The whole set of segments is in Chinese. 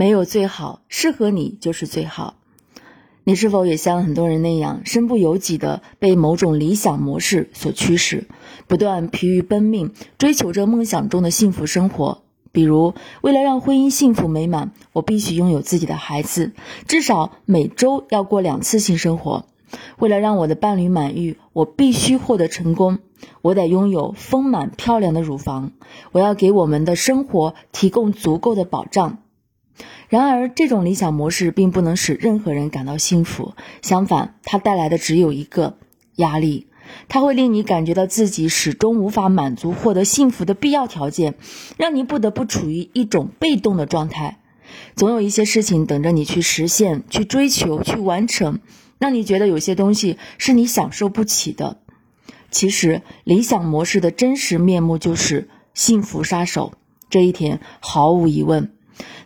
没有最好，适合你就是最好。你是否也像很多人那样，身不由己的被某种理想模式所驱使，不断疲于奔命，追求着梦想中的幸福生活？比如，为了让婚姻幸福美满，我必须拥有自己的孩子，至少每周要过两次性生活；为了让我的伴侣满意，我必须获得成功，我得拥有丰满漂亮的乳房，我要给我们的生活提供足够的保障。然而，这种理想模式并不能使任何人感到幸福，相反，它带来的只有一个压力。它会令你感觉到自己始终无法满足获得幸福的必要条件，让你不得不处于一种被动的状态。总有一些事情等着你去实现、去追求、去完成，让你觉得有些东西是你享受不起的。其实，理想模式的真实面目就是幸福杀手。这一点毫无疑问。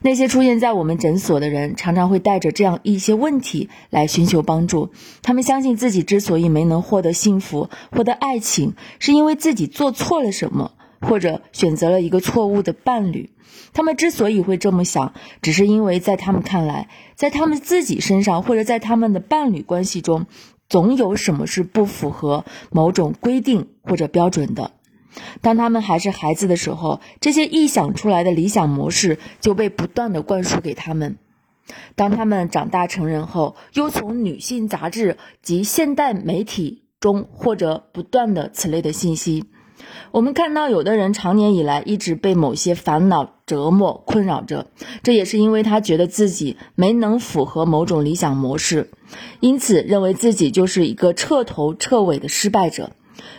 那些出现在我们诊所的人，常常会带着这样一些问题来寻求帮助。他们相信自己之所以没能获得幸福、获得爱情，是因为自己做错了什么，或者选择了一个错误的伴侣。他们之所以会这么想，只是因为在他们看来，在他们自己身上，或者在他们的伴侣关系中，总有什么是不符合某种规定或者标准的。当他们还是孩子的时候，这些臆想出来的理想模式就被不断的灌输给他们；当他们长大成人后，又从女性杂志及现代媒体中获得不断的此类的信息。我们看到，有的人长年以来一直被某些烦恼折磨困扰着，这也是因为他觉得自己没能符合某种理想模式，因此认为自己就是一个彻头彻尾的失败者。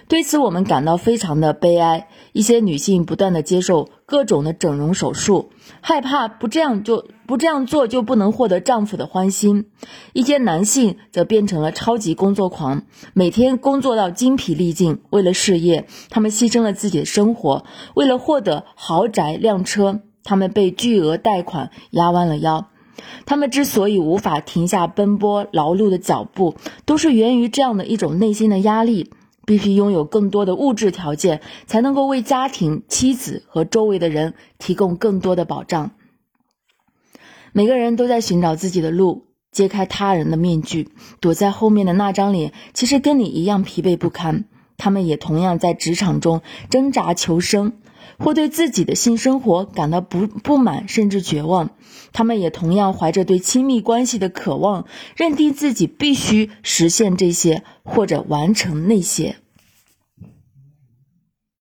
对此，我们感到非常的悲哀。一些女性不断的接受各种的整容手术，害怕不这样就不这样做就不能获得丈夫的欢心；一些男性则变成了超级工作狂，每天工作到精疲力尽。为了事业，他们牺牲了自己的生活；为了获得豪宅靓车，他们被巨额贷款压弯了腰。他们之所以无法停下奔波劳碌的脚步，都是源于这样的一种内心的压力。必须拥有更多的物质条件，才能够为家庭、妻子和周围的人提供更多的保障。每个人都在寻找自己的路，揭开他人的面具，躲在后面的那张脸，其实跟你一样疲惫不堪。他们也同样在职场中挣扎求生，或对自己的性生活感到不不满，甚至绝望。他们也同样怀着对亲密关系的渴望，认定自己必须实现这些或者完成那些。